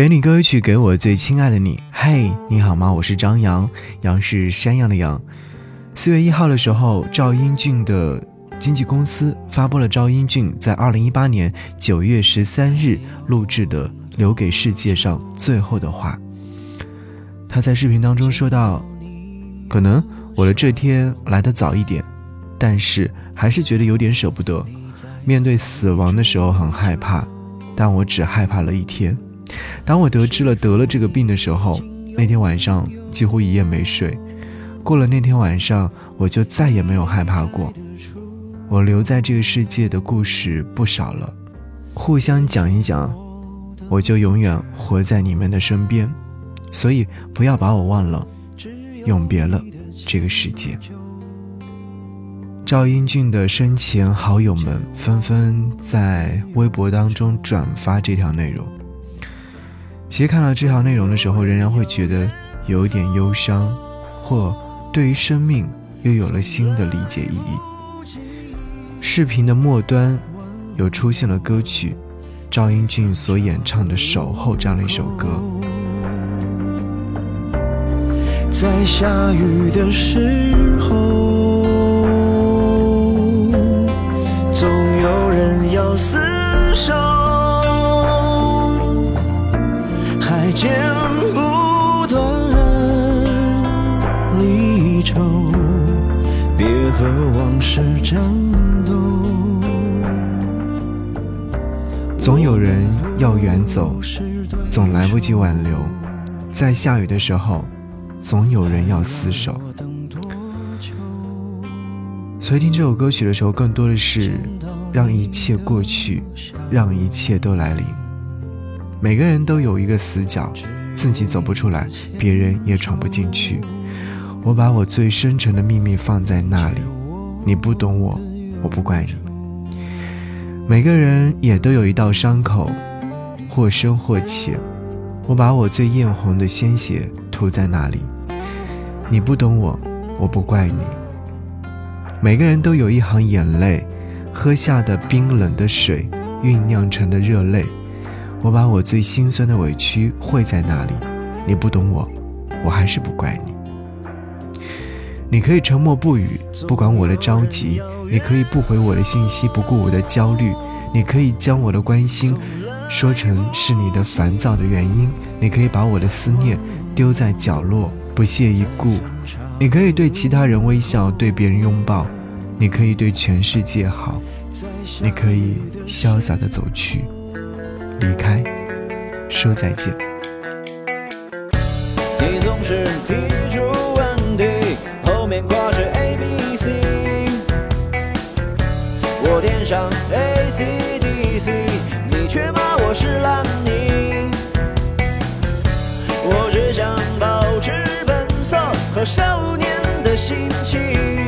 给你歌曲，给我最亲爱的你。嘿，你好吗？我是张扬，杨是山羊的羊。四月一号的时候，赵英俊的经纪公司发布了赵英俊在二零一八年九月十三日录制的《留给世界上最后的话》。他在视频当中说道：“可能我的这天来得早一点，但是还是觉得有点舍不得。面对死亡的时候很害怕，但我只害怕了一天。当我得知了得了这个病的时候，那天晚上几乎一夜没睡。过了那天晚上，我就再也没有害怕过。我留在这个世界的故事不少了，互相讲一讲，我就永远活在你们的身边。”所以不要把我忘了，永别了这个世界。赵英俊的生前好友们纷纷在微博当中转发这条内容。其实看到这条内容的时候，仍然会觉得有点忧伤，或对于生命又有了新的理解意义。视频的末端有出现了歌曲，赵英俊所演唱的《守候》这样的一首歌。在下雨的时候，剪不断离愁，别和往事战斗。总有人要远走，总来不及挽留，在下雨的时候。总有人要厮守，所以听这首歌曲的时候，更多的是让一切过去，让一切都来临。每个人都有一个死角，自己走不出来，别人也闯不进去。我把我最深沉的秘密放在那里，你不懂我，我不怪你。每个人也都有一道伤口，或深或浅。我把我最艳红的鲜血涂在那里，你不懂我，我不怪你。每个人都有一行眼泪，喝下的冰冷的水酝酿成的热泪。我把我最心酸的委屈汇在那里，你不懂我，我还是不怪你。你可以沉默不语，不管我的着急；你可以不回我的信息，不顾我的焦虑；你可以将我的关心。说成是你的烦躁的原因，你可以把我的思念丢在角落，不屑一顾；你可以对其他人微笑，对别人拥抱；你可以对全世界好；你可以潇洒的走去，离开，说再见。你总是提出问题，后面挂着 A B C，我点上 A C D C，你却骂。我是烂泥，我只想保持本色和少年的心情。